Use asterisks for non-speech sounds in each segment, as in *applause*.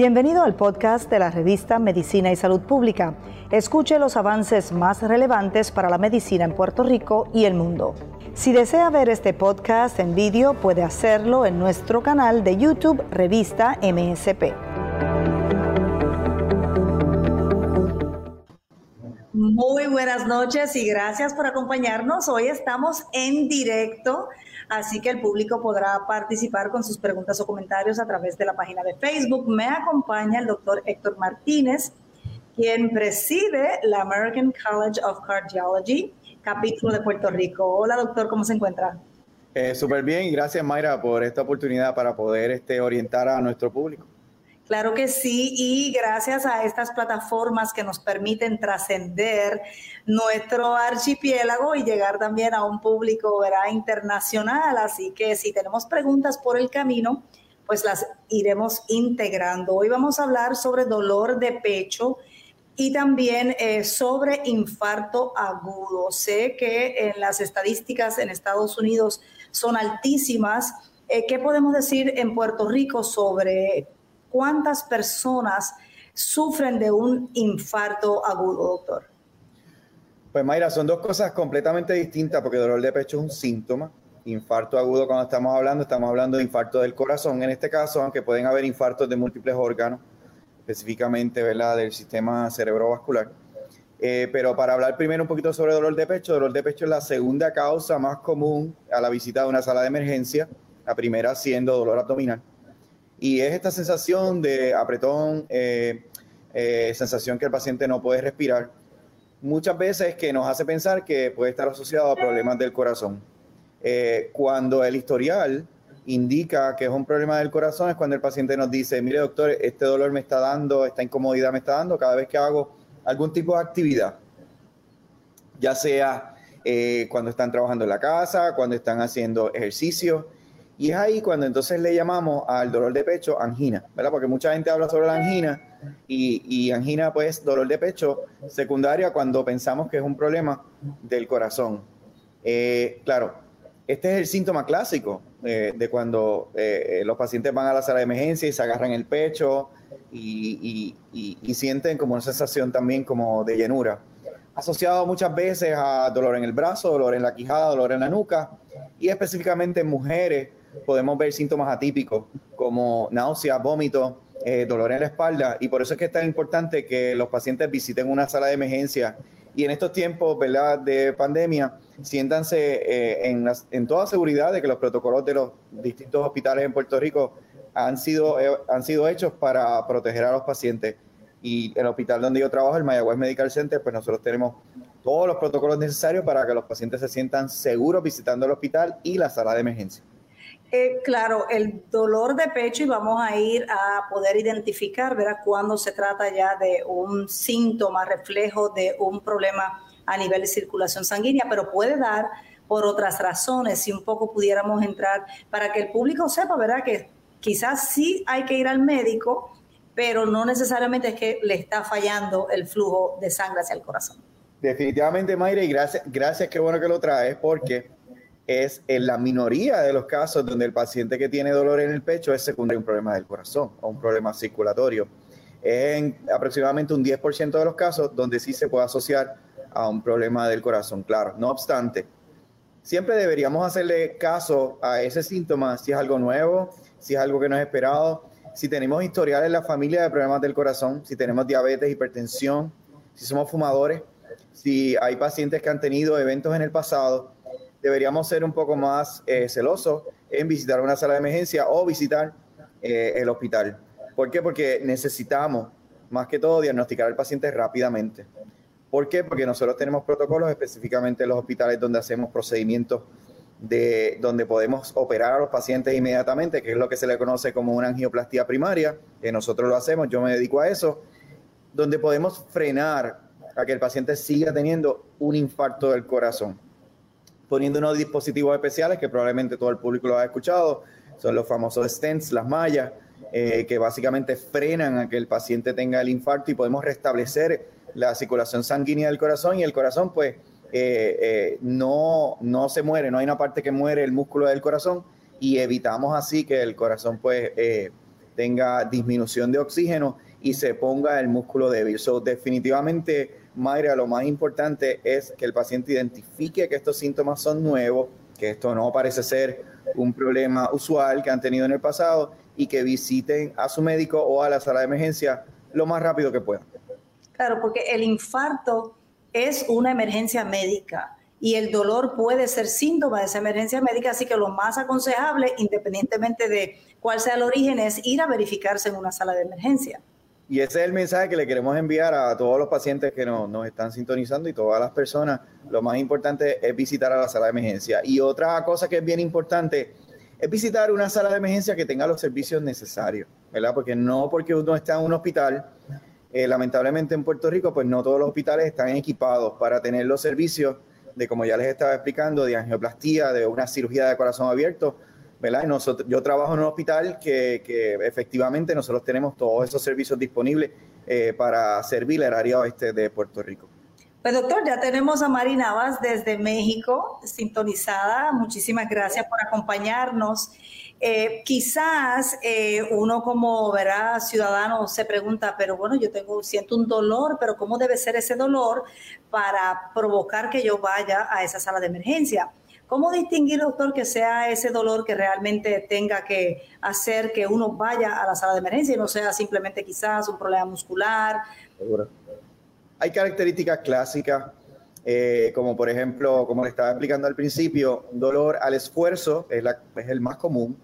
Bienvenido al podcast de la revista Medicina y Salud Pública. Escuche los avances más relevantes para la medicina en Puerto Rico y el mundo. Si desea ver este podcast en vídeo, puede hacerlo en nuestro canal de YouTube Revista MSP. Muy buenas noches y gracias por acompañarnos. Hoy estamos en directo así que el público podrá participar con sus preguntas o comentarios a través de la página de Facebook. Me acompaña el doctor Héctor Martínez, quien preside la American College of Cardiology, capítulo de Puerto Rico. Hola doctor, ¿cómo se encuentra? Eh, Súper bien y gracias Mayra por esta oportunidad para poder este, orientar a nuestro público. Claro que sí, y gracias a estas plataformas que nos permiten trascender nuestro archipiélago y llegar también a un público internacional. Así que si tenemos preguntas por el camino, pues las iremos integrando. Hoy vamos a hablar sobre dolor de pecho y también eh, sobre infarto agudo. Sé que en las estadísticas en Estados Unidos son altísimas. Eh, ¿Qué podemos decir en Puerto Rico sobre ¿Cuántas personas sufren de un infarto agudo, doctor? Pues Mayra, son dos cosas completamente distintas porque dolor de pecho es un síntoma. Infarto agudo, cuando estamos hablando, estamos hablando de infarto del corazón. En este caso, aunque pueden haber infartos de múltiples órganos, específicamente ¿verdad? del sistema cerebrovascular. Eh, pero para hablar primero un poquito sobre dolor de pecho, dolor de pecho es la segunda causa más común a la visita de una sala de emergencia, la primera siendo dolor abdominal. Y es esta sensación de apretón, eh, eh, sensación que el paciente no puede respirar, muchas veces que nos hace pensar que puede estar asociado a problemas del corazón. Eh, cuando el historial indica que es un problema del corazón es cuando el paciente nos dice, mire doctor, este dolor me está dando, esta incomodidad me está dando cada vez que hago algún tipo de actividad, ya sea cuando están trabajando en la casa, cuando están haciendo ejercicio, y es ahí cuando entonces le llamamos al dolor de pecho angina, ¿verdad? Porque mucha gente habla sobre la angina y, angina, pues, dolor de pecho secundaria cuando pensamos que es un problema del corazón. Eh, claro, este es el síntoma clásico eh, de cuando eh, los pacientes van a la sala de emergencia y se agarran el pecho y, sienten como una sensación también como de llenura asociado muchas veces a dolor en el brazo, dolor en la quijada, dolor en la nuca y específicamente en mujeres podemos ver síntomas atípicos como náuseas, vómito, eh, dolor en la espalda y por eso es que es tan importante que los pacientes visiten una sala de emergencia y en estos tiempos ¿verdad? de pandemia siéntanse eh, en, en, toda seguridad de que los protocolos de los distintos hospitales en Puerto Rico han sido, eh, han sido hechos para proteger a los pacientes. Y el hospital donde yo trabajo, el Mayagüez Medical Center, pues nosotros tenemos todos los protocolos necesarios para que los pacientes se sientan seguros visitando el hospital y la sala de emergencia. Eh, claro, el dolor de pecho y vamos a ir a poder identificar, ¿verdad? Cuando se trata ya de un síntoma, reflejo de un problema a nivel de circulación sanguínea, pero puede dar por otras razones, si un poco pudiéramos entrar para que el público sepa, ¿verdad? Que quizás sí hay que ir al médico, pero no necesariamente es que le está fallando el flujo de sangre hacia el corazón. Definitivamente, Mayra, y gracias, gracias, qué bueno que lo traes, porque es en la minoría de los casos donde el paciente que tiene dolor en el pecho es secundario a un problema del corazón o un problema circulatorio. En aproximadamente un 10% de los casos donde sí se puede asociar a un problema del corazón, claro. No obstante, siempre deberíamos hacerle caso a ese síntoma si es algo nuevo, si es algo que no es esperado, si tenemos historial en la familia de problemas del corazón, si tenemos diabetes, hipertensión, si somos fumadores, si hay pacientes que han tenido eventos en el pasado deberíamos ser un poco más eh, celosos en visitar una sala de emergencia o visitar eh, el hospital. ¿Por qué? Porque necesitamos, más que todo, diagnosticar al paciente rápidamente. ¿Por qué? Porque nosotros tenemos protocolos específicamente en los hospitales donde hacemos procedimientos de donde podemos operar a los pacientes inmediatamente, que es lo que se le conoce como una angioplastía primaria, que nosotros lo hacemos, yo me dedico a eso, donde podemos frenar a que el paciente siga teniendo un infarto del corazón poniendo unos dispositivos especiales que probablemente todo el público lo ha escuchado, son los famosos stents, las mallas, eh, que básicamente frenan a que el paciente tenga el infarto y podemos restablecer la circulación sanguínea del corazón y el corazón pues eh, eh, no, no se muere, no hay una parte que muere el músculo del corazón y evitamos así que el corazón pues tenga disminución de oxígeno y se ponga el músculo débil. So, definitivamente, Mayra, lo más importante es que el paciente identifique que estos síntomas son nuevos, que esto no parece ser un problema usual que han tenido en el pasado y que visiten a su médico o a la sala de emergencia lo más rápido que puedan. Claro, porque el infarto es una emergencia médica y el dolor puede ser síntoma de esa emergencia médica, así que lo más aconsejable, independientemente de cuál sea el origen, es ir a verificarse en una sala de emergencia. Y ese es el mensaje que le queremos enviar a todos los pacientes que nos, nos, están sintonizando y todas las personas. Lo más importante es visitar a la sala de emergencia. Y otra cosa que es bien importante es visitar una sala de emergencia que tenga los servicios necesarios, ¿verdad? Porque no porque uno está en un hospital, eh, lamentablemente en Puerto Rico, pues no todos los hospitales están equipados para tener los servicios de, como ya les estaba explicando, de angioplastía, de una cirugía de corazón abierto, nosotros, yo trabajo en un hospital que, efectivamente nosotros tenemos todos esos servicios disponibles eh, para servir el área oeste de Puerto Rico. Pues doctor, ya tenemos a Mari Navas desde México sintonizada. Muchísimas gracias por acompañarnos. Eh, quizás eh, uno como ciudadano se pregunta, pero bueno, yo tengo siento un dolor, pero cómo debe ser ese dolor para provocar que yo vaya a esa sala de emergencia. ¿Cómo distinguir, doctor, que sea ese dolor que realmente tenga que hacer que uno vaya a la sala de emergencia y no sea simplemente quizás un problema muscular? Hay características clásicas, eh, como por ejemplo, como le estaba explicando al principio, dolor al esfuerzo es, es el más común.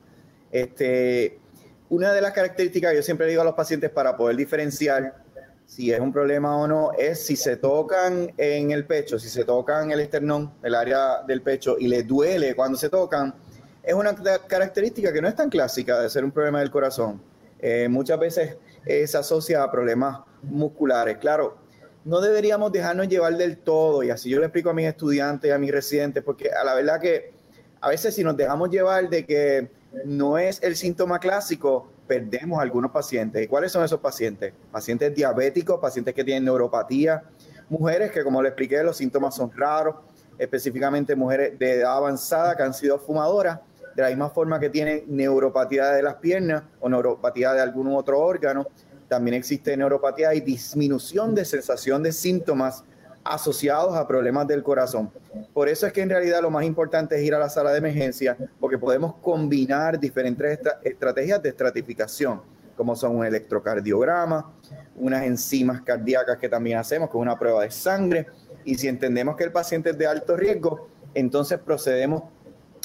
Este, una de las características que yo siempre digo a los pacientes para poder diferenciar si es un problema o no es si se tocan en el pecho, si se tocan el esternón, el área del pecho, y les duele cuando se tocan, es una característica que no es tan clásica de ser un problema del corazón. Eh, muchas veces se asocia a problemas musculares. Claro, no deberíamos dejarnos llevar del todo, y así yo le explico a mis estudiantes y a mis residentes, porque a la verdad que a veces si nos dejamos llevar de que no es el síntoma clásico, perdemos algunos pacientes. ¿Y cuáles son esos pacientes? Pacientes diabéticos, pacientes que tienen neuropatía, mujeres que como le expliqué los síntomas son raros, específicamente mujeres de edad avanzada que han sido fumadoras, de la misma forma que tienen neuropatía de las piernas o neuropatía de algún otro órgano, también existe neuropatía y disminución de sensación de síntomas asociados a problemas del corazón. Por eso es que en realidad lo más importante es ir a la sala de emergencia, porque podemos combinar diferentes estrategias de estratificación, como son un electrocardiograma, unas enzimas cardíacas que también hacemos, con una prueba de sangre, y si entendemos que el paciente es de alto riesgo, entonces procedemos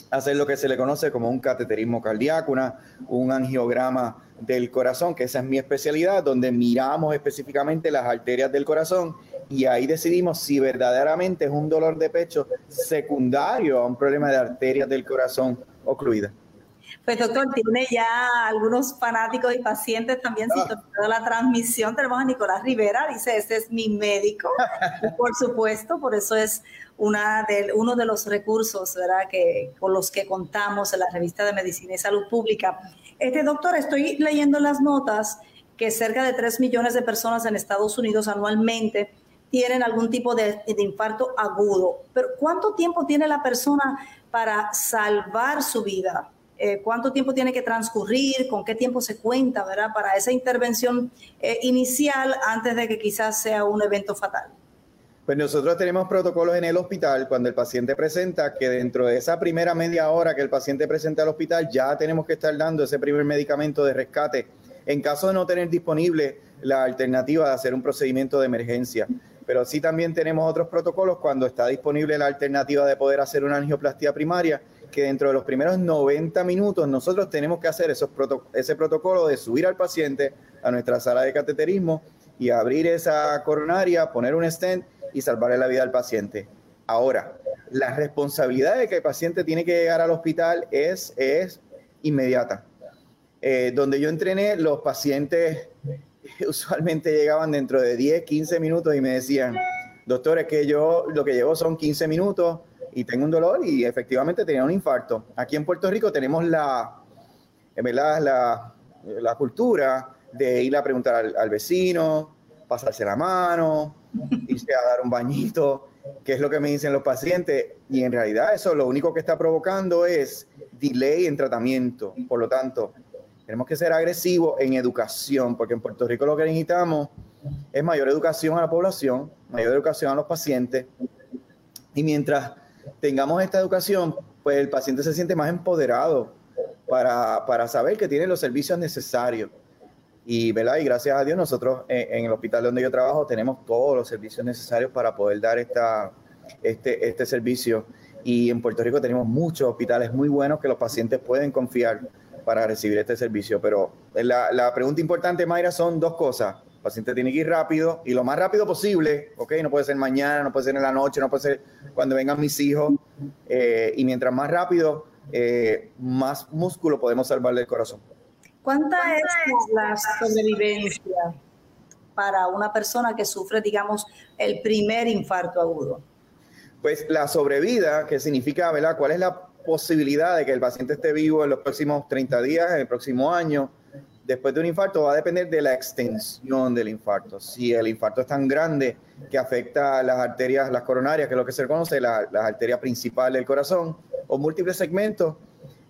a hacer lo que se le conoce como un cateterismo cardíaco, un angiograma del corazón, que esa es mi especialidad, donde miramos específicamente las arterias del corazón y ahí decidimos si verdaderamente es un dolor de pecho secundario a un problema de arterias del corazón ocluidas. Pues doctor, tiene ya algunos fanáticos y pacientes también ah. sintonizados la transmisión. Tenemos a Nicolás Rivera, dice, este es mi médico. *laughs* por supuesto, por eso es una de, uno de los recursos ¿verdad? Que, con los que contamos en la revista de Medicina y Salud Pública. Este doctor, estoy leyendo las notas que cerca de 3 millones de personas en Estados Unidos anualmente tienen algún tipo de, infarto agudo. Pero ¿cuánto tiempo tiene la persona para salvar su vida? Eh, ¿Cuánto tiempo tiene que transcurrir? ¿Con qué tiempo se cuenta, verdad? Para esa intervención eh, inicial antes de que quizás sea un evento fatal. Pues nosotros tenemos protocolos en el hospital cuando el paciente presenta que dentro de esa primera media hora que el paciente presenta al hospital ya tenemos que estar dando ese primer medicamento de rescate en caso de no tener disponible la alternativa de hacer un procedimiento de emergencia pero sí también tenemos otros protocolos cuando está disponible la alternativa de poder hacer una angioplastía primaria, que dentro de los primeros 90 minutos nosotros tenemos que hacer esos ese protocolo de subir al paciente a nuestra sala de cateterismo y abrir esa coronaria, poner un stent y salvarle la vida al paciente. Ahora, la responsabilidad de que el paciente tiene que llegar al hospital es, es inmediata. Eh, donde yo entrené, los pacientes *laughs* usualmente llegaban dentro de 10, 15 minutos y me decían, doctor, es que yo lo que llevo son 15 minutos y tengo un dolor y efectivamente tenía un infarto. Aquí en Puerto Rico tenemos la, ¿verdad? La, la cultura de ir a preguntar al, vecino, pasarse la mano, irse a dar un bañito, que es lo que me dicen los pacientes. Y en realidad eso lo único que está provocando es delay en tratamiento. Por lo tanto, Tenemos que ser agresivos en educación, porque en Puerto Rico lo que necesitamos es mayor educación a la población, mayor educación a los pacientes. Y mientras tengamos esta educación, pues el paciente se siente más empoderado para, para saber que tiene los servicios necesarios. Y, ¿verdad? y gracias a Dios nosotros en, el hospital donde yo trabajo tenemos todos los servicios necesarios para poder dar esta, este, este servicio. Y en Puerto Rico tenemos muchos hospitales muy buenos que los pacientes pueden confiar para recibir este servicio. Pero la, la pregunta importante, Mayra, son dos cosas. El paciente tiene que ir rápido y lo más rápido posible, ¿ok? No puede ser mañana, no puede ser en la noche, no puede ser cuando vengan mis hijos. Eh, y mientras más rápido, eh, más músculo podemos salvar del corazón. ¿Cuánta es la sobrevivencia para una persona que sufre, digamos, el primer infarto agudo? Pues la sobrevida, que significa, ¿verdad? ¿Cuál es la posibilidad de que el paciente esté vivo en los próximos 30 días, en el próximo año? Después de un infarto va a depender de la extensión del infarto. Si el infarto es tan grande que afecta las arterias, las coronarias, que es lo que se conoce, la, las arterias principales del corazón, o múltiples segmentos,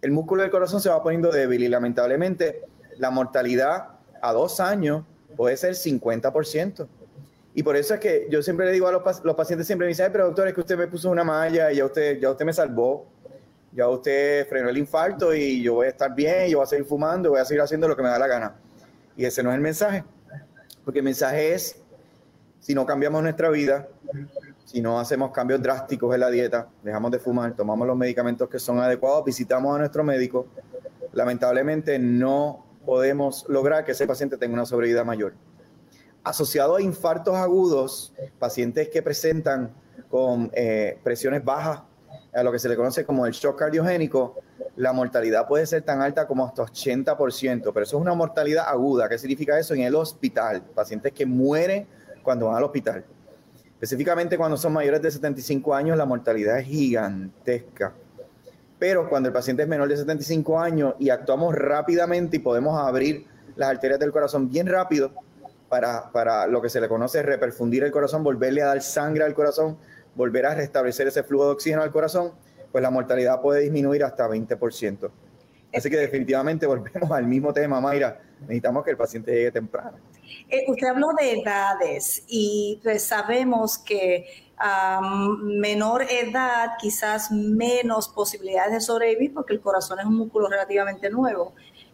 el músculo del corazón se va poniendo débil y lamentablemente la mortalidad a dos años puede ser 50%. Y por eso es que yo siempre le digo a los, pacientes, siempre me dicen, pero doctor, es que usted me puso una malla y ya usted, ya usted me salvó ya usted frenó el infarto y yo voy a estar bien, yo voy a seguir fumando, voy a seguir haciendo lo que me da la gana. Y ese no es el mensaje, porque el mensaje es, si no cambiamos nuestra vida, si no hacemos cambios drásticos en la dieta, dejamos de fumar, tomamos los medicamentos que son adecuados, visitamos a nuestro médico, lamentablemente no podemos lograr que ese paciente tenga una sobrevida mayor. Asociado a infartos agudos, pacientes que presentan con eh, presiones bajas a lo que se le conoce como el shock cardiogénico, la mortalidad puede ser tan alta como hasta 80%, pero eso es una mortalidad aguda. ¿Qué significa eso? En el hospital, pacientes que mueren cuando van al hospital. Específicamente cuando son mayores de 75 años, la mortalidad es gigantesca. Pero cuando el paciente es menor de 75 años y actuamos rápidamente y podemos abrir las arterias del corazón bien rápido para, para lo que se le conoce reperfundir el corazón, volverle a dar sangre al corazón, volver a restablecer ese flujo de oxígeno al corazón, pues la mortalidad puede disminuir hasta 20%. Así que definitivamente *laughs* volvemos al mismo tema, Mayra. Necesitamos que el paciente llegue temprano. Eh, usted habló de edades y pues sabemos que a menor edad quizás menos posibilidades de sobrevivir porque el corazón es un músculo relativamente nuevo.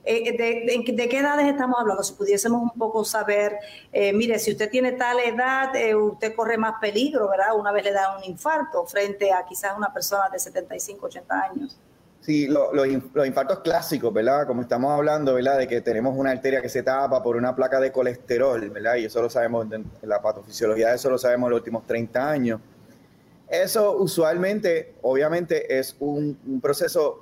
Eh, de, qué edades estamos hablando? Si pudiésemos un poco saber, eh, mire, si usted tiene tal edad, eh, usted corre más peligro, ¿verdad? Una vez le da un infarto frente a quizás una persona de 75, 80 años. Sí, los infartos clásicos, ¿verdad? Como estamos hablando, ¿verdad? De que tenemos una arteria que se tapa por una placa de colesterol, ¿verdad? Y eso lo sabemos, en la patofisiología, eso lo sabemos en los últimos 30 años. Eso usualmente, obviamente, es un proceso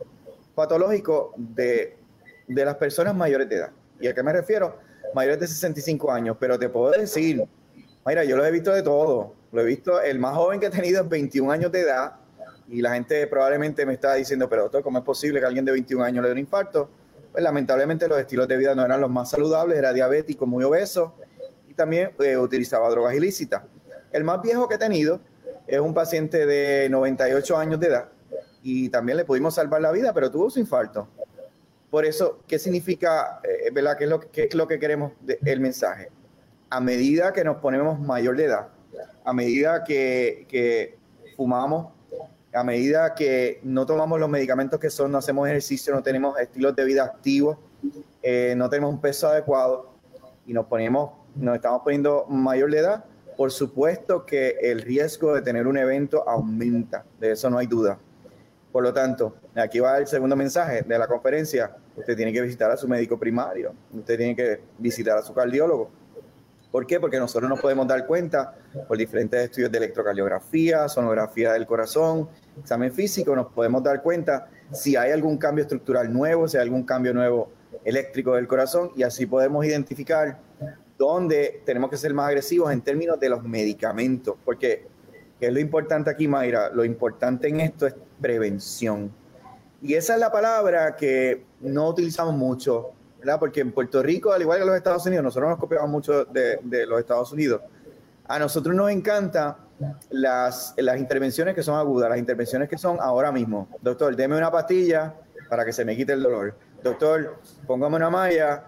patológico de de las personas mayores de edad. ¿Y a qué me refiero? Mayores de 65 años, pero te puedo decir, mira, yo lo he visto de todo. Lo he visto, el más joven que he tenido es 21 años de edad y la gente probablemente me está diciendo, pero doctor, ¿cómo es posible que alguien de 21 años le dé un infarto? Pues lamentablemente los estilos de vida no eran los más saludables, era diabético, muy obeso y también eh, utilizaba drogas ilícitas. El más viejo que he tenido es un paciente de 98 años de edad y también le pudimos salvar la vida, pero tuvo su infarto. Por eso, ¿qué significa, eh, verdad? ¿Qué es, lo, es lo que queremos del mensaje? A medida que nos ponemos mayor de edad, a medida que, fumamos, a medida que no tomamos los medicamentos que son, no hacemos ejercicio, no tenemos estilos de vida activos, eh, no tenemos un peso adecuado y nos ponemos, nos estamos poniendo mayor de edad, por supuesto que el riesgo de tener un evento aumenta, de eso no hay duda. Por lo tanto, aquí va el segundo mensaje de la conferencia. Usted tiene que visitar a su médico primario, usted tiene que visitar a su cardiólogo. ¿Por qué? Porque nosotros nos podemos dar cuenta por diferentes estudios de electrocardiografía, sonografía del corazón, examen físico, nos podemos dar cuenta si hay algún cambio estructural nuevo, si hay algún cambio nuevo eléctrico del corazón y así podemos identificar dónde tenemos que ser más agresivos en términos de los medicamentos, porque ¿qué es lo importante aquí, Mayra? Lo importante en esto es prevención. Y esa es la palabra que no utilizamos mucho, ¿verdad? Porque en Puerto Rico, al igual que en los Estados Unidos, nosotros nos copiamos mucho de, los Estados Unidos. A nosotros nos encanta las, las intervenciones que son agudas, las intervenciones que son ahora mismo. Doctor, deme una pastilla para que se me quite el dolor. Doctor, póngame una malla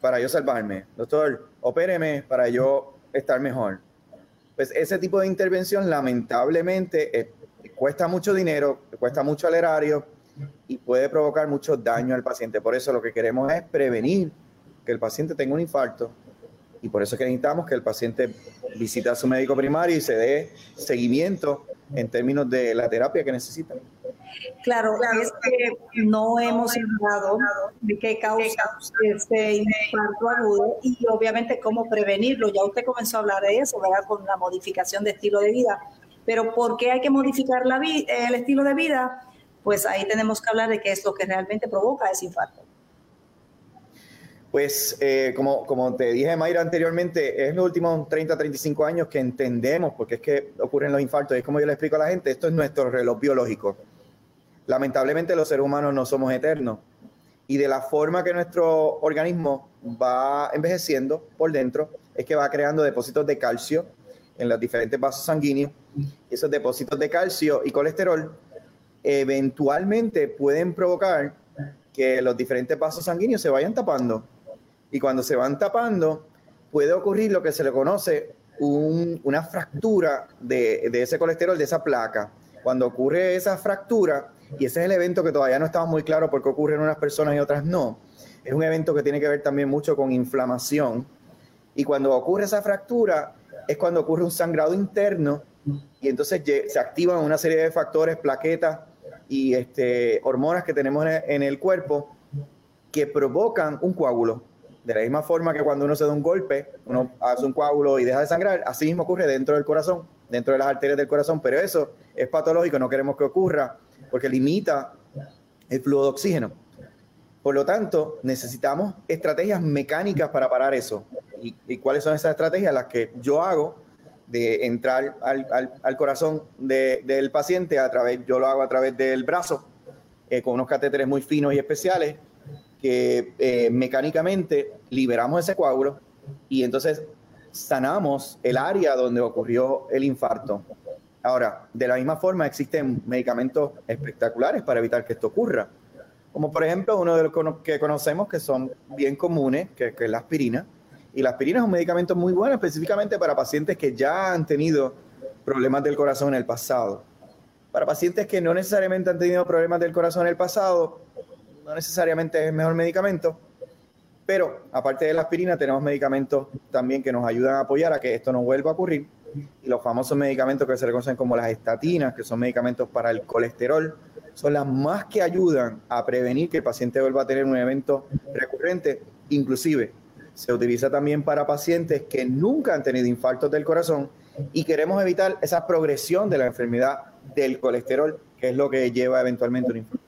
para yo salvarme. Doctor, opéreme para yo estar mejor. Pues ese tipo de intervención lamentablemente eh, cuesta mucho dinero, cuesta mucho al erario y puede provocar mucho daño al paciente. Por eso lo que queremos es prevenir que el paciente tenga un infarto y por eso es que necesitamos que el paciente visite a su médico primario y se dé seguimiento en términos de la terapia que necesita. Claro, es que no hemos hablado de qué causa este infarto agudo y obviamente cómo prevenirlo. Ya usted comenzó a hablar de eso, ¿verdad? Con la modificación de estilo de vida. Pero ¿por qué hay que modificar la el estilo de vida? Pues ahí tenemos que hablar de qué es lo que realmente provoca ese infarto. Pues eh, como, como te dije, Mayra, anteriormente, es en los últimos 30, 35 años que entendemos por qué es que ocurren los infartos. Es como yo le explico a la gente, esto es nuestro reloj biológico. Lamentablemente los seres humanos no somos eternos. Y de la forma que nuestro organismo va envejeciendo por dentro, es que va creando depósitos de calcio en los diferentes vasos sanguíneos. Esos depósitos de calcio y colesterol eventualmente pueden provocar que los diferentes vasos sanguíneos se vayan tapando y cuando se van tapando, puede ocurrir lo que se le conoce una fractura de, ese colesterol, de esa placa. Cuando ocurre esa fractura, y ese es el evento que todavía no estamos muy claro por qué ocurre en unas personas y otras no, es un evento que tiene que ver también mucho con inflamación. Y cuando ocurre esa fractura, es cuando ocurre un sangrado interno y entonces se activan una serie de factores, plaquetas y este, hormonas que tenemos en el cuerpo que provocan un coágulo. De la misma forma que cuando uno se da un golpe, uno hace un coágulo y deja de sangrar, así mismo ocurre dentro del corazón, dentro de las arterias del corazón, pero eso es patológico, no queremos que ocurra porque limita el flujo de oxígeno. Por lo tanto, necesitamos estrategias mecánicas para parar eso. ¿Y, cuáles son esas estrategias? Las que yo hago de entrar al, corazón del paciente a través, yo lo hago a través del brazo, eh, con unos catéteres muy finos y especiales, que eh, mecánicamente liberamos ese coágulo y entonces sanamos el área donde ocurrió el infarto. Ahora, de la misma forma existen medicamentos espectaculares para evitar que esto ocurra, como por ejemplo uno de los que conocemos que son bien comunes, que, es la aspirina. Y la aspirina es un medicamento muy bueno específicamente para pacientes que ya han tenido problemas del corazón en el pasado. Para pacientes que no necesariamente han tenido problemas del corazón en el pasado, no necesariamente es el mejor medicamento, pero aparte de la aspirina tenemos medicamentos también que nos ayudan a apoyar a que esto no vuelva a ocurrir. Y los famosos medicamentos que se reconocen como las estatinas, que son medicamentos para el colesterol, son las más que ayudan a prevenir que el paciente vuelva a tener un evento recurrente. Inclusive se utiliza también para pacientes que nunca han tenido infartos del corazón y queremos evitar esa progresión de la enfermedad del colesterol, que es lo que lleva eventualmente un infarto.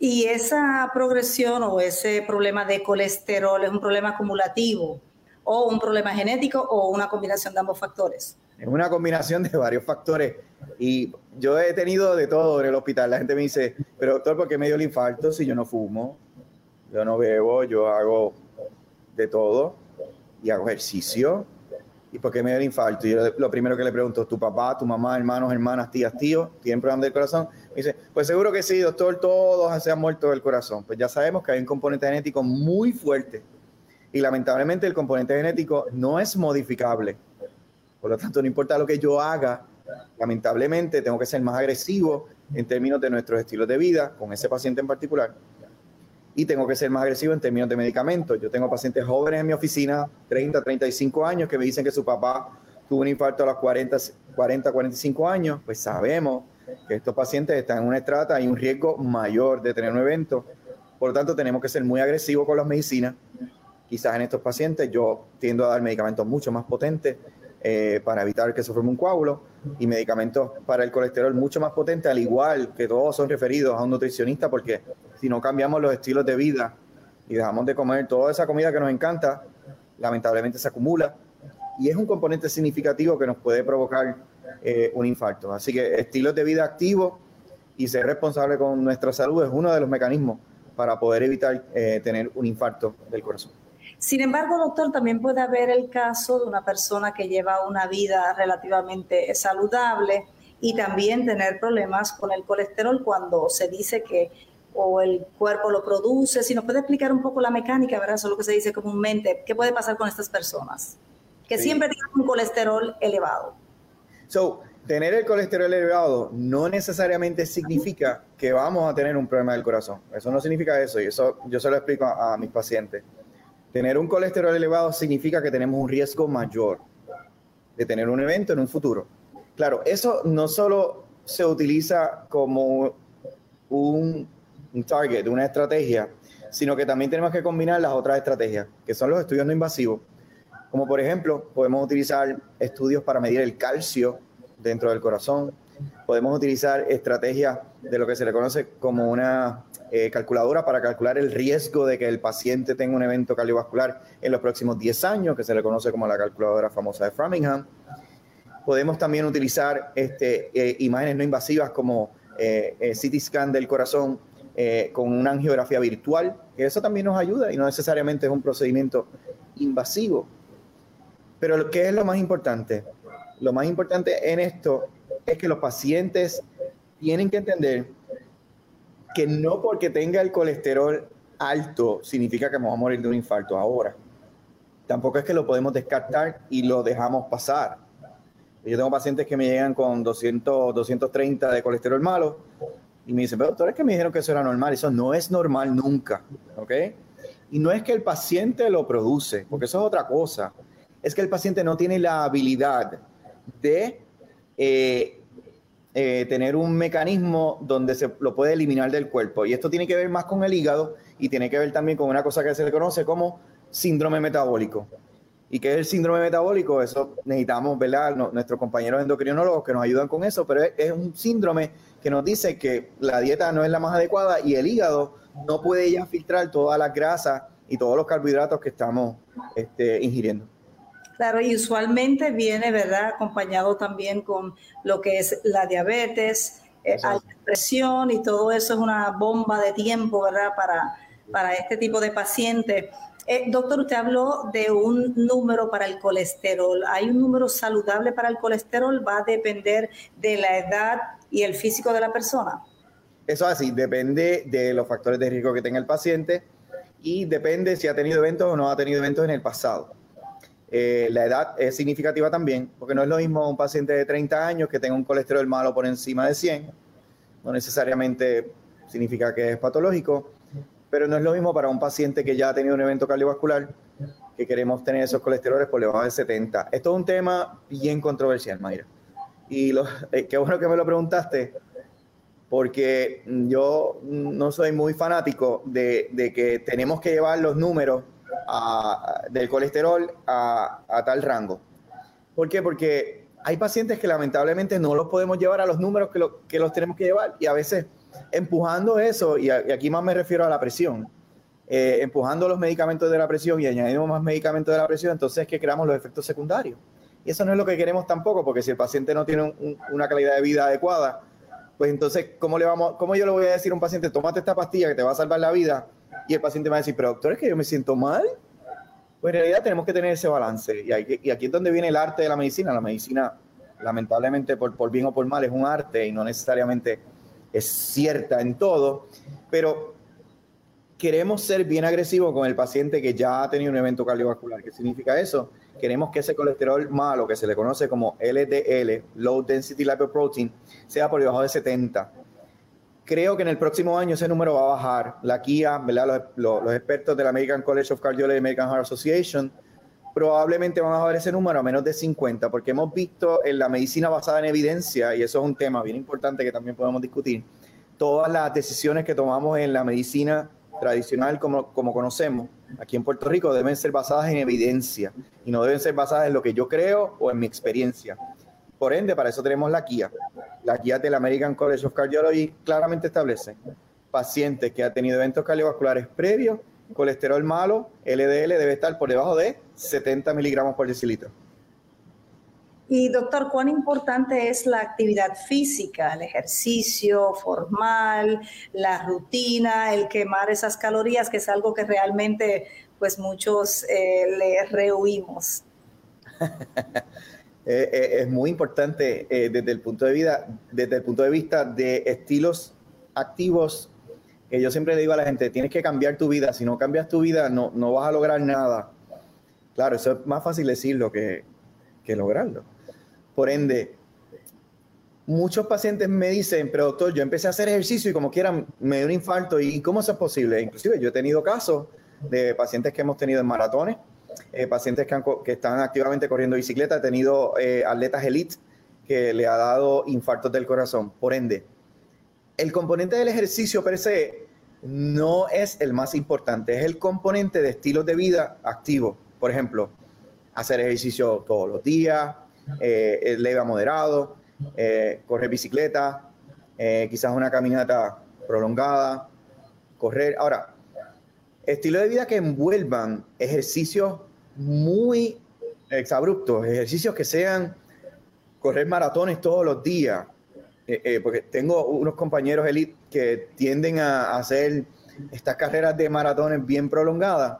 Y esa progresión o ese problema de colesterol es un problema acumulativo o un problema genético o una combinación de ambos factores. Es una combinación de varios factores. Y yo he tenido de todo en el hospital. La gente me dice, pero doctor, ¿por qué me dio el infarto si yo no fumo? Yo no bebo, yo hago de todo y hago ejercicio. ¿Y por qué me dio el infarto? Y yo lo primero que le pregunto, ¿tu papá, tu mamá, hermanos, hermanas, tías, tíos, tienen problemas del corazón? dice, pues seguro que sí, doctor, todos se han muerto del corazón. Pues ya sabemos que hay un componente genético muy fuerte y lamentablemente el componente genético no es modificable. Por lo tanto, no importa lo que yo haga, lamentablemente tengo que ser más agresivo en términos de nuestros estilos de vida con ese paciente en particular y tengo que ser más agresivo en términos de medicamentos. Yo tengo pacientes jóvenes en mi oficina, 30, 35 años, que me dicen que su papá tuvo un infarto a los 40, 40 45 años, pues sabemos que estos pacientes están en una estrata y un riesgo mayor de tener un evento. Por lo tanto, tenemos que ser muy agresivos con las medicinas. Quizás en estos pacientes yo tiendo a dar medicamentos mucho más potentes eh, para evitar que se forme un coágulo y medicamentos para el colesterol mucho más potentes, al igual que todos son referidos a un nutricionista, porque si no cambiamos los estilos de vida y dejamos de comer toda esa comida que nos encanta, lamentablemente se acumula y es un componente significativo que nos puede provocar eh, un infarto. Así que estilos de vida activos y ser responsable con nuestra salud es uno de los mecanismos para poder evitar eh, tener un infarto del corazón. Sin embargo, doctor, también puede haber el caso de una persona que lleva una vida relativamente saludable y también tener problemas con el colesterol cuando se dice que o el cuerpo lo produce. Si nos puede explicar un poco la mecánica, ¿verdad? Eso es lo que se dice comúnmente. ¿Qué puede pasar con estas personas? Que siempre tienen un colesterol elevado. So, tener el colesterol elevado no necesariamente significa que vamos a tener un problema del corazón. Eso no significa eso y eso yo se lo explico a, a mis pacientes. Tener un colesterol elevado significa que tenemos un riesgo mayor de tener un evento en un futuro. Claro, eso no solo se utiliza como un, target, una estrategia, sino que también tenemos que combinar las otras estrategias, que son los estudios no invasivos. Como por ejemplo, podemos utilizar estudios para medir el calcio dentro del corazón, podemos utilizar estrategias de lo que se le conoce como una eh, calculadora para calcular el riesgo de que el paciente tenga un evento cardiovascular en los próximos 10 años, que se le conoce como la calculadora famosa de Framingham. Podemos también utilizar este, eh, imágenes no invasivas como eh, eh CT scan del corazón con una angiografía virtual, que eso también nos ayuda y no necesariamente es un procedimiento invasivo. Pero ¿qué es lo más importante? Lo más importante en esto es que los pacientes tienen que entender que no porque tenga el colesterol alto significa que vamos a morir de un infarto ahora. Tampoco es que lo podemos descartar y lo dejamos pasar. Yo tengo pacientes que me llegan con 200, 230 de colesterol malo y me dicen, pero doctor, es que me dijeron que eso era normal. Eso no es normal nunca, ¿ok? Y no es que el paciente lo produce, porque eso es otra cosa. Es que el paciente no tiene la habilidad de eh, eh, tener un mecanismo donde se lo puede eliminar del cuerpo. Y esto tiene que ver más con el hígado y tiene que ver también con una cosa que se le conoce como síndrome metabólico. ¿Y qué es el síndrome metabólico? Eso necesitamos, ¿verdad? nuestros compañeros endocrinólogos que nos ayudan con eso, pero es, un síndrome que nos dice que la dieta no es la más adecuada y el hígado no puede ya filtrar todas las grasas y todos los carbohidratos que estamos este, ingiriendo. Claro, y usualmente viene, ¿verdad?, acompañado también con lo que es la diabetes, eh, alta presión y todo eso es una bomba de tiempo, ¿verdad?, para, para este tipo de pacientes. Eh, doctor, usted habló de un número para el colesterol. ¿Hay un número saludable para el colesterol? ¿Va a depender de la edad y el físico de la persona? Eso es así, depende de los factores de riesgo que tenga el paciente y depende si ha tenido eventos o no ha tenido eventos en el pasado. Eh, la edad es significativa también, porque no es lo mismo un paciente de 30 años que tenga un colesterol malo por encima de 100, no necesariamente significa que es patológico, pero no es lo mismo para un paciente que ya ha tenido un evento cardiovascular, que queremos tener esos colesteroles por debajo de 70. Esto es un tema bien controversial, Mayra. Y lo, *laughs* eh, qué bueno que me lo preguntaste, porque yo no soy muy fanático de, que tenemos que llevar los números del colesterol a, tal rango. ¿Por qué? Porque hay pacientes que lamentablemente no los podemos llevar a los números que, los tenemos que llevar y a veces empujando eso, y, aquí más me refiero a la presión, eh, empujando los medicamentos de la presión y añadimos más medicamentos de la presión, entonces es que creamos los efectos secundarios. Y eso no es lo que queremos tampoco, porque si el paciente no tiene una calidad de vida adecuada, pues entonces, ¿cómo, le vamos, ¿cómo yo le voy a decir a un paciente, tómate esta pastilla que te va a salvar la vida? Y el paciente va a decir, pero doctor, es que yo me siento mal. Pues en realidad tenemos que tener ese balance. Y, y aquí es donde viene el arte de la medicina. La medicina, lamentablemente, por, por bien o por mal, es un arte y no necesariamente es cierta en todo, pero queremos ser bien agresivos con el paciente que ya ha tenido un evento cardiovascular. ¿Qué significa eso? Queremos que ese colesterol malo, que se le conoce como LDL, Low Density Lipoprotein, sea por debajo de 70. Creo que en el próximo año ese número va a bajar. La KIA, ¿verdad? Los, los expertos de la American College of Cardiology y American Heart Association probablemente van a bajar ese número a menos de 50, porque hemos visto en la medicina basada en evidencia, y eso es un tema bien importante que también podemos discutir, todas las decisiones que tomamos en la medicina tradicional como, como conocemos aquí en Puerto Rico deben ser basadas en evidencia y no deben ser basadas en lo que yo creo o en mi experiencia. Por ende, para eso tenemos la guía. La guía del American College of Cardiology claramente establece pacientes que han tenido eventos cardiovasculares previos colesterol malo, LDL debe estar por debajo de 70 miligramos por decilitro. Y doctor, ¿cuán importante es la actividad física, el ejercicio formal, la rutina, el quemar esas calorías, que es algo que realmente pues muchos eh, le rehuimos? *laughs* Eh, eh, es muy importante desde el punto de vida, desde el punto de vista de estilos activos que yo siempre le digo a la gente, tienes que cambiar tu vida, si no cambias tu vida no, vas a lograr nada. Claro, eso es más fácil decirlo que, que lograrlo. Por ende, muchos pacientes me dicen, pero doctor, yo empecé a hacer ejercicio y como quiera me dio un infarto. ¿Y cómo eso es posible? Inclusive yo he tenido casos de pacientes que hemos tenido en maratones, eh, pacientes que, que, están activamente corriendo bicicleta, he tenido eh, atletas elite que le ha dado infartos del corazón. Por ende, el componente del ejercicio per se no es el más importante, es el componente de estilos de vida activo. Por ejemplo, hacer ejercicio todos los días, eh, leve a moderado, eh, correr bicicleta, eh, quizás una caminata prolongada, correr. Ahora, estilo de vida que envuelvan ejercicios muy exabruptos, ejercicios que sean correr maratones todos los días, eh, porque tengo unos compañeros elite que tienden a hacer estas carreras de maratones bien prolongadas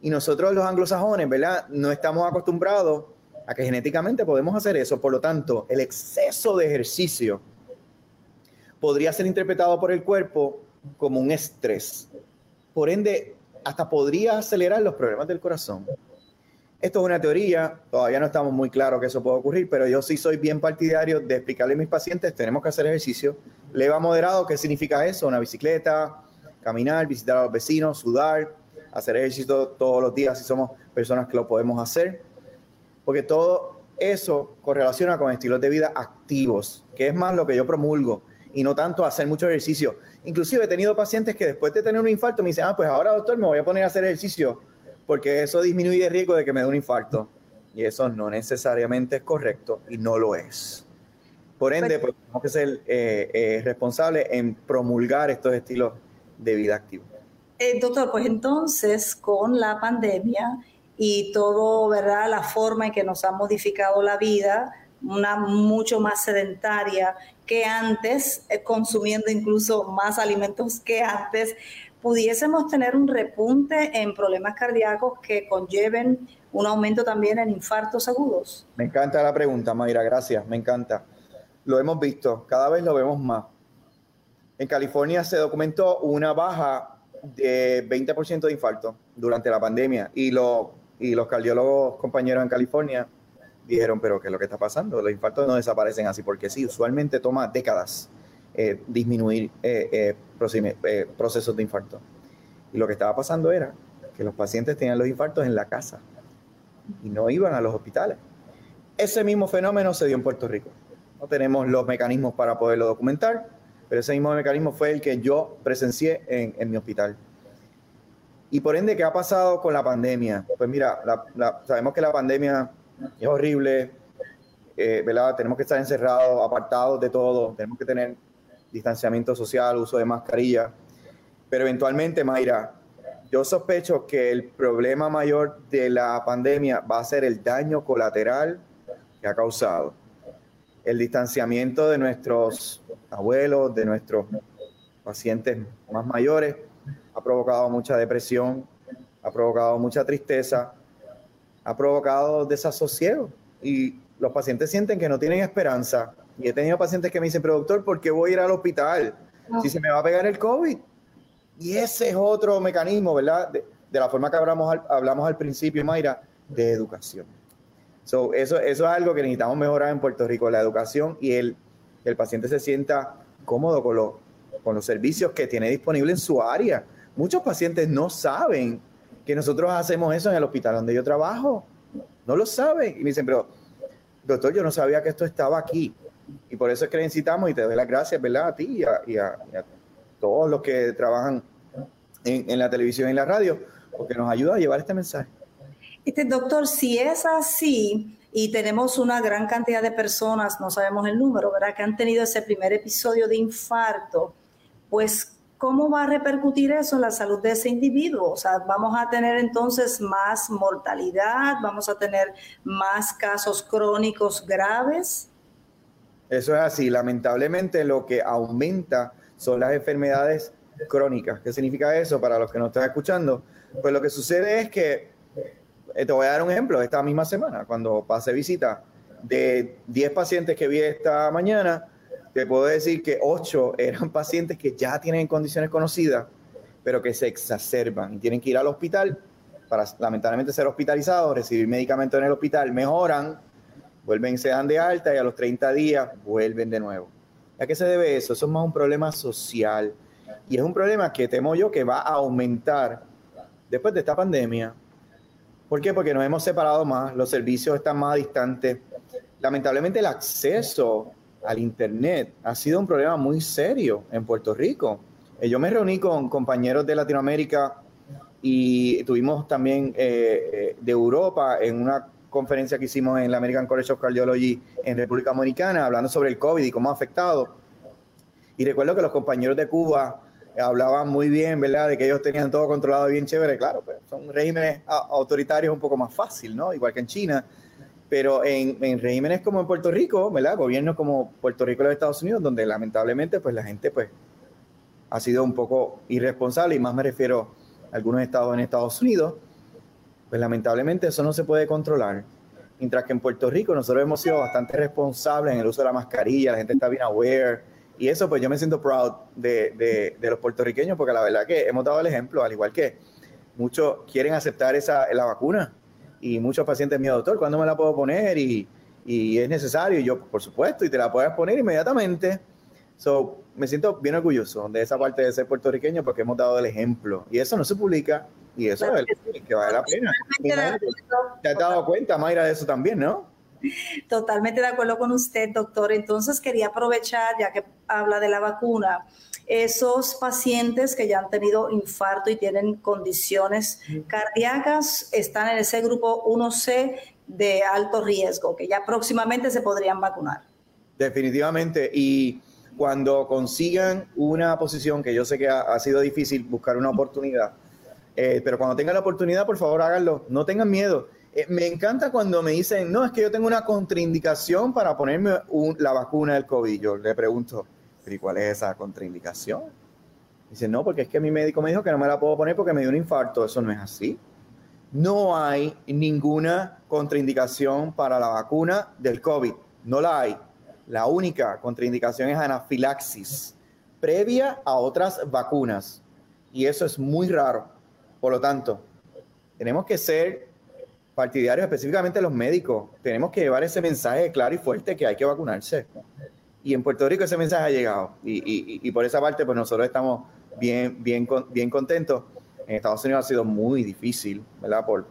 y nosotros los anglosajones, ¿verdad? No estamos acostumbrados a que genéticamente podemos hacer eso. Por lo tanto, el exceso de ejercicio podría ser interpretado por el cuerpo como un estrés. Por ende, hasta podría acelerar los problemas del corazón. Esto es una teoría, todavía no estamos muy claros que eso puede ocurrir, pero yo sí soy bien partidario de explicarle a mis pacientes, tenemos que hacer ejercicio. Leva moderado, ¿qué significa eso? Una bicicleta, caminar, visitar a los vecinos, sudar, hacer ejercicio todos los días si somos personas que lo podemos hacer porque todo eso correlaciona con estilos de vida activos, que es más lo que yo promulgo y no tanto hacer mucho ejercicio. Inclusive he tenido pacientes que después de tener un infarto me dicen, ah, pues ahora doctor me voy a poner a hacer ejercicio porque eso disminuye el riesgo de que me dé un infarto. Y eso no necesariamente es correcto y no lo es. Por ende, pues, tenemos que ser eh, eh, responsables en promulgar estos estilos de vida activos. Eh, doctor, pues entonces con la pandemia y todo, ¿verdad? La forma en que nos ha modificado la vida, una mucho más sedentaria que antes, eh, consumiendo incluso más alimentos que antes, pudiésemos tener un repunte en problemas cardíacos que conlleven un aumento también en infartos agudos? Me encanta la pregunta, Mayra, gracias, me encanta. Lo hemos visto, cada vez lo vemos más. En California se documentó una baja de 20% de infarto durante la pandemia y lo y los cardiólogos compañeros en California dijeron, pero ¿qué es lo que está pasando? Los infartos no desaparecen así porque sí, usualmente toma décadas eh, disminuir eh, eh, procesos de infarto. Y lo que estaba pasando era que los pacientes tenían los infartos en la casa y no iban a los hospitales. Ese mismo fenómeno se dio en Puerto Rico. No tenemos los mecanismos para poderlo documentar, pero ese mismo mecanismo fue el que yo presencié en, en mi hospital. Y por ende, ¿qué ha pasado con la pandemia? Pues mira, sabemos que la pandemia es horrible, eh, ¿verdad? Tenemos que estar encerrados, apartados de todo, tenemos que tener distanciamiento social, uso de mascarilla. Pero eventualmente, Mayra, yo sospecho que el problema mayor de la pandemia va a ser el daño colateral que ha causado. El distanciamiento de nuestros abuelos, de nuestros pacientes más mayores, ha provocado mucha depresión, ha provocado mucha tristeza, ha provocado desasosiego y los pacientes sienten que no tienen esperanza. Y he tenido pacientes que me dicen, pero doctor, ¿por qué voy a ir al hospital si se me va a pegar el COVID? Y ese es otro mecanismo, ¿verdad? De, la forma que hablamos al, hablamos al principio, Mayra, de educación. eso, eso es algo que necesitamos mejorar en Puerto Rico, la educación y el, el paciente se sienta cómodo con, lo, con los servicios que tiene disponible en su área. Muchos pacientes no saben que nosotros hacemos eso en el hospital donde yo trabajo. No lo saben. Y me dicen, pero doctor, yo no sabía que esto estaba aquí. Y por eso es que le incitamos y te doy las gracias, ¿verdad? A ti y a, todos los que trabajan en, en, la televisión y la radio, porque nos ayuda a llevar este mensaje. Este doctor, si es así y tenemos una gran cantidad de personas, no sabemos el número, ¿verdad? Que han tenido ese primer episodio de infarto, pues ¿cómo va a repercutir eso en la salud de ese individuo? O sea, vamos a tener entonces más mortalidad, vamos a tener más casos crónicos graves. Eso es así. Lamentablemente lo que aumenta son las enfermedades crónicas. ¿Qué significa eso para los que no están escuchando? Pues lo que sucede es que, eh, te voy a dar un ejemplo, esta misma semana, cuando pasé visita, de 10 pacientes que vi esta mañana, te puedo decir que ocho eran *laughs* pacientes que ya tienen condiciones conocidas, pero que se exacerban y tienen que ir al hospital para lamentablemente ser hospitalizados, recibir medicamentos en el hospital, mejoran, vuelven, se dan de alta y a los 30 días vuelven de nuevo. ¿A qué se debe eso? Eso es más un problema social y es un problema que temo yo que va a aumentar después de esta pandemia. ¿Por qué? Porque nos hemos separado más, los servicios están más distantes. Lamentablemente el acceso al Internet ha sido un problema muy serio en Puerto Rico. Eh, yo me reuní con compañeros de Latinoamérica y tuvimos también eh, eh, de Europa en una conferencia que hicimos en la American College of Cardiology en República Dominicana, hablando sobre el COVID y cómo ha afectado. Y recuerdo que los compañeros de Cuba hablaban muy bien, ¿verdad? De que ellos tenían todo controlado bien chévere. Claro, pero son regímenes autoritarios un poco más fácil, ¿no? Igual que en China. Pero en, regímenes como en Puerto Rico, ¿verdad? Gobiernos como Puerto Rico y los Estados Unidos, donde lamentablemente pues la gente pues ha sido un poco irresponsable y más me refiero a algunos estados en Estados Unidos, pues lamentablemente eso no se puede controlar. Mientras que en Puerto Rico nosotros hemos sido bastante responsables en el uso de la mascarilla, la gente está bien aware, y eso pues yo me siento proud de, de, los puertorriqueños porque la verdad que hemos dado el ejemplo, al igual que muchos quieren aceptar esa, la vacuna y muchos pacientes mi doctor, ¿cuándo me la puedo poner? Y, y es necesario, y yo, por supuesto, y te la puedes poner inmediatamente. So, me siento bien orgulloso de esa parte de ser puertorriqueño porque hemos dado el ejemplo. Y eso no se publica, y eso es el, que vale la pena. Te has dado cuenta, Mayra, de eso también, ¿no? *laughs* Totalmente de acuerdo con usted, doctor. Entonces, quería aprovechar, ya que habla de la vacuna, esos pacientes que ya han tenido infarto y tienen condiciones cardíacas están en ese grupo 1C de alto riesgo, que ya próximamente se podrían vacunar. Definitivamente. Y cuando consigan una posición, que yo sé que ha, sido difícil buscar una oportunidad, eh, pero cuando tengan la oportunidad, por favor háganlo. No tengan miedo. Eh, me encanta cuando me dicen, no, es que yo tengo una contraindicación para ponerme la vacuna del COVID. Yo le pregunto, ¿y cuál es esa contraindicación? Dice, no, porque es que mi médico me dijo que no me la puedo poner porque me dio un infarto. Eso no es así. No hay ninguna contraindicación para la vacuna del COVID. No la hay. La única contraindicación es anafilaxis previa a otras vacunas. Y eso es muy raro. Por lo tanto, tenemos que ser partidarios, específicamente los médicos. Tenemos que llevar ese mensaje claro y fuerte que hay que vacunarse y en Puerto Rico ese mensaje ha llegado. Y, por esa parte, pues nosotros estamos bien, bien, bien contentos. En Estados Unidos ha sido muy difícil, ¿verdad? Por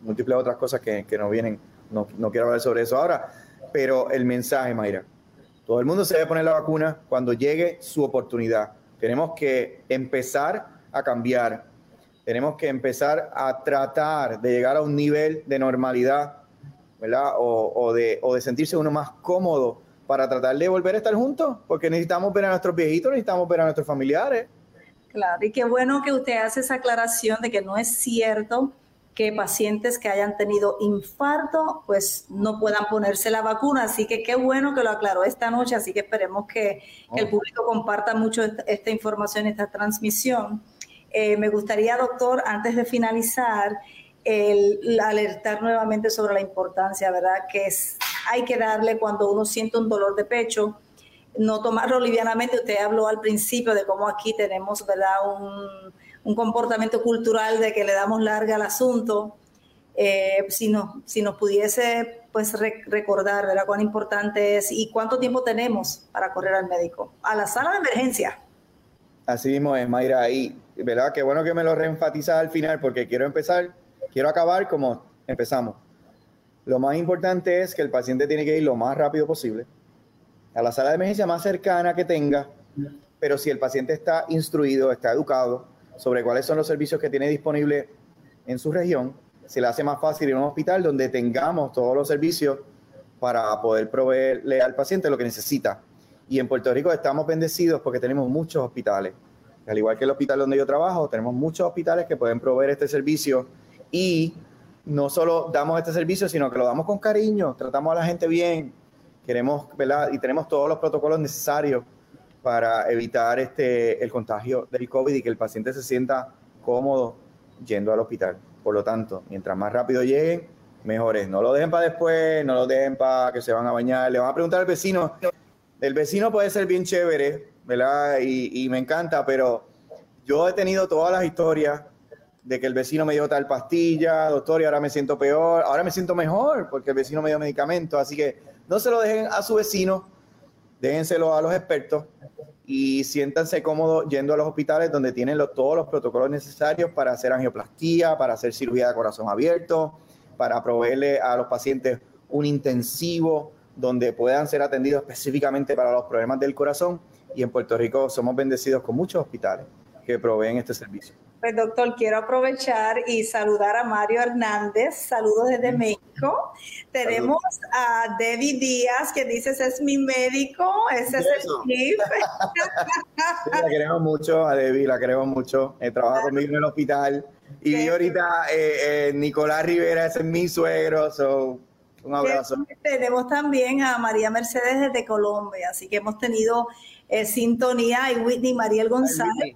múltiples otras cosas que, que nos vienen. No, no quiero hablar sobre eso ahora, pero el mensaje, Mayra. Todo el mundo se debe poner la vacuna cuando llegue su oportunidad. Tenemos que empezar a cambiar. Tenemos que empezar a tratar de llegar a un nivel de normalidad, ¿verdad? O, o, de, o de sentirse uno más cómodo para tratar de volver a estar juntos, porque necesitamos ver a nuestros viejitos, necesitamos ver a nuestros familiares. Claro, y qué bueno que usted hace esa aclaración de que no es cierto que pacientes que hayan tenido infarto pues no puedan ponerse la vacuna. Así que qué bueno que lo aclaró esta noche, así que esperemos que, el oh. público comparta mucho esta, información, esta transmisión. Eh, me gustaría, doctor, antes de finalizar, alertar nuevamente sobre la importancia, ¿verdad? Que es, hay que darle cuando uno siente un dolor de pecho, no tomarlo livianamente. Usted habló al principio de cómo aquí tenemos, ¿verdad? Un, comportamiento cultural de que le damos larga al asunto. Eh, si, no, si nos pudiese pues recordar, ¿verdad? Cuán importante es y cuánto tiempo tenemos para correr al médico, a la sala de emergencia. Así mismo es, Mayra, y verdad, qué bueno que me lo reenfatizas al final porque quiero empezar Quiero acabar como empezamos. Lo más importante es que el paciente tiene que ir lo más rápido posible a la sala de emergencia más cercana que tenga, pero si el paciente está instruido, está educado sobre cuáles son los servicios que tiene disponible en su región, se le hace más fácil ir a un hospital donde tengamos todos los servicios para poder proveerle al paciente lo que necesita. Y en Puerto Rico estamos bendecidos porque tenemos muchos hospitales. Al igual que el hospital donde yo trabajo, tenemos muchos hospitales que pueden proveer este servicio y no solo damos este servicio, sino que lo damos con cariño, tratamos a la gente bien, queremos, ¿verdad? Y tenemos todos los protocolos necesarios para evitar este, el contagio del COVID y que el paciente se sienta cómodo yendo al hospital. Por lo tanto, mientras más rápido lleguen, mejor es. No lo dejen para después, no lo dejen para que se van a bañar. Le van a preguntar al vecino, el vecino puede ser bien chévere, Y, me encanta, pero yo he tenido todas las historias de que el vecino me dio tal pastilla, doctor, y ahora me siento peor, ahora me siento mejor porque el vecino me dio medicamento, así que no se lo dejen a su vecino, déjenselo a los expertos y siéntanse cómodos yendo a los hospitales donde tienen todos los protocolos necesarios para hacer angioplastía, para hacer cirugía de corazón abierto, para proveerle a los pacientes un intensivo donde puedan ser atendidos específicamente para los problemas del corazón. Y en Puerto Rico somos bendecidos con muchos hospitales que proveen este servicio. Pues doctor, quiero aprovechar y saludar a Mario Hernández. Saludos desde México. Tenemos a Debbie Díaz que dice, ese es mi médico, ese es el chief. *laughs* la queremos mucho, a Debbie, la queremos mucho. Eh, trabaja conmigo en el hospital. Y ahorita eh, eh, Nicolás Rivera, ese es mi suegro. un abrazo. Tenemos también a María Mercedes desde Colombia, así que hemos tenido sintonía y Whitney Mariel González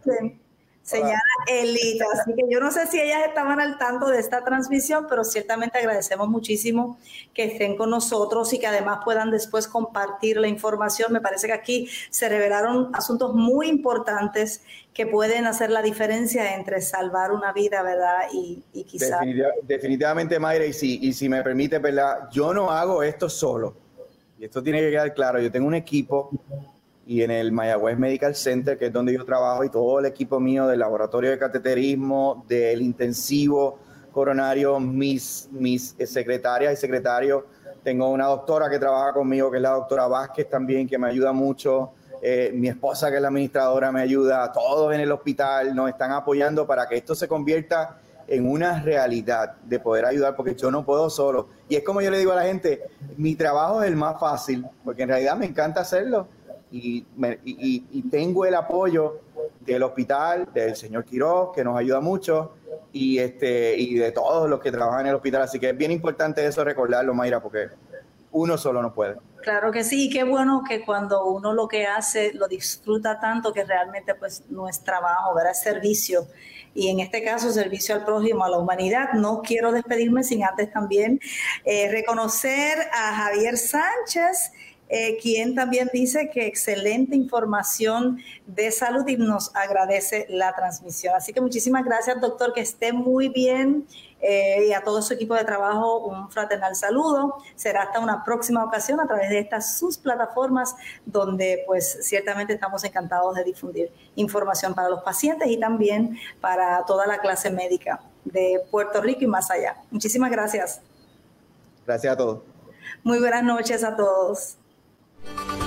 señora Elita. Así que yo no sé si ellas estaban al tanto de esta transmisión, pero ciertamente agradecemos muchísimo que estén con nosotros y que además puedan después compartir la información. Me parece que aquí se revelaron asuntos muy importantes que pueden hacer la diferencia entre salvar una vida, ¿verdad? Y, y quizás... definitivamente, Mayra, y si, y si me permite, ¿verdad? Yo no hago esto solo. Y esto tiene que quedar claro. Yo tengo un equipo y en el Mayagüez Medical Center, que es donde yo trabajo, y todo el equipo mío del laboratorio de cateterismo, del intensivo coronario, mis, mis secretarias y secretarios. Tengo una doctora que trabaja conmigo, que es la doctora Vázquez también, que me ayuda mucho. Eh, mi esposa, que es la administradora, me ayuda. Todos en el hospital nos están apoyando para que esto se convierta en una realidad de poder ayudar, porque yo no puedo solo. Y es como yo le digo a la gente, mi trabajo es el más fácil, porque en realidad me encanta hacerlo y, y, tengo el apoyo del hospital, del señor Quiroz, que nos ayuda mucho, y, este, y de todos los que trabajan en el hospital. Así que es bien importante eso recordarlo, Mayra, porque uno solo no puede. Claro que sí, y qué bueno que cuando uno lo que hace lo disfruta tanto que realmente pues no es trabajo, ¿verdad? Es servicio. Y en este caso, servicio al prójimo, a la humanidad. No quiero despedirme sin antes también eh, reconocer a Javier Sánchez, eh, quien también dice que excelente información de salud y nos agradece la transmisión. Así que muchísimas gracias, doctor, que esté muy bien. Eh, y a todo su equipo de trabajo un fraternal saludo. Será hasta una próxima ocasión a través de estas sus plataformas donde pues ciertamente estamos encantados de difundir información para los pacientes y también para toda la clase médica de Puerto Rico y más allá. Muchísimas gracias. Gracias a todos. Muy buenas noches a todos. Bye.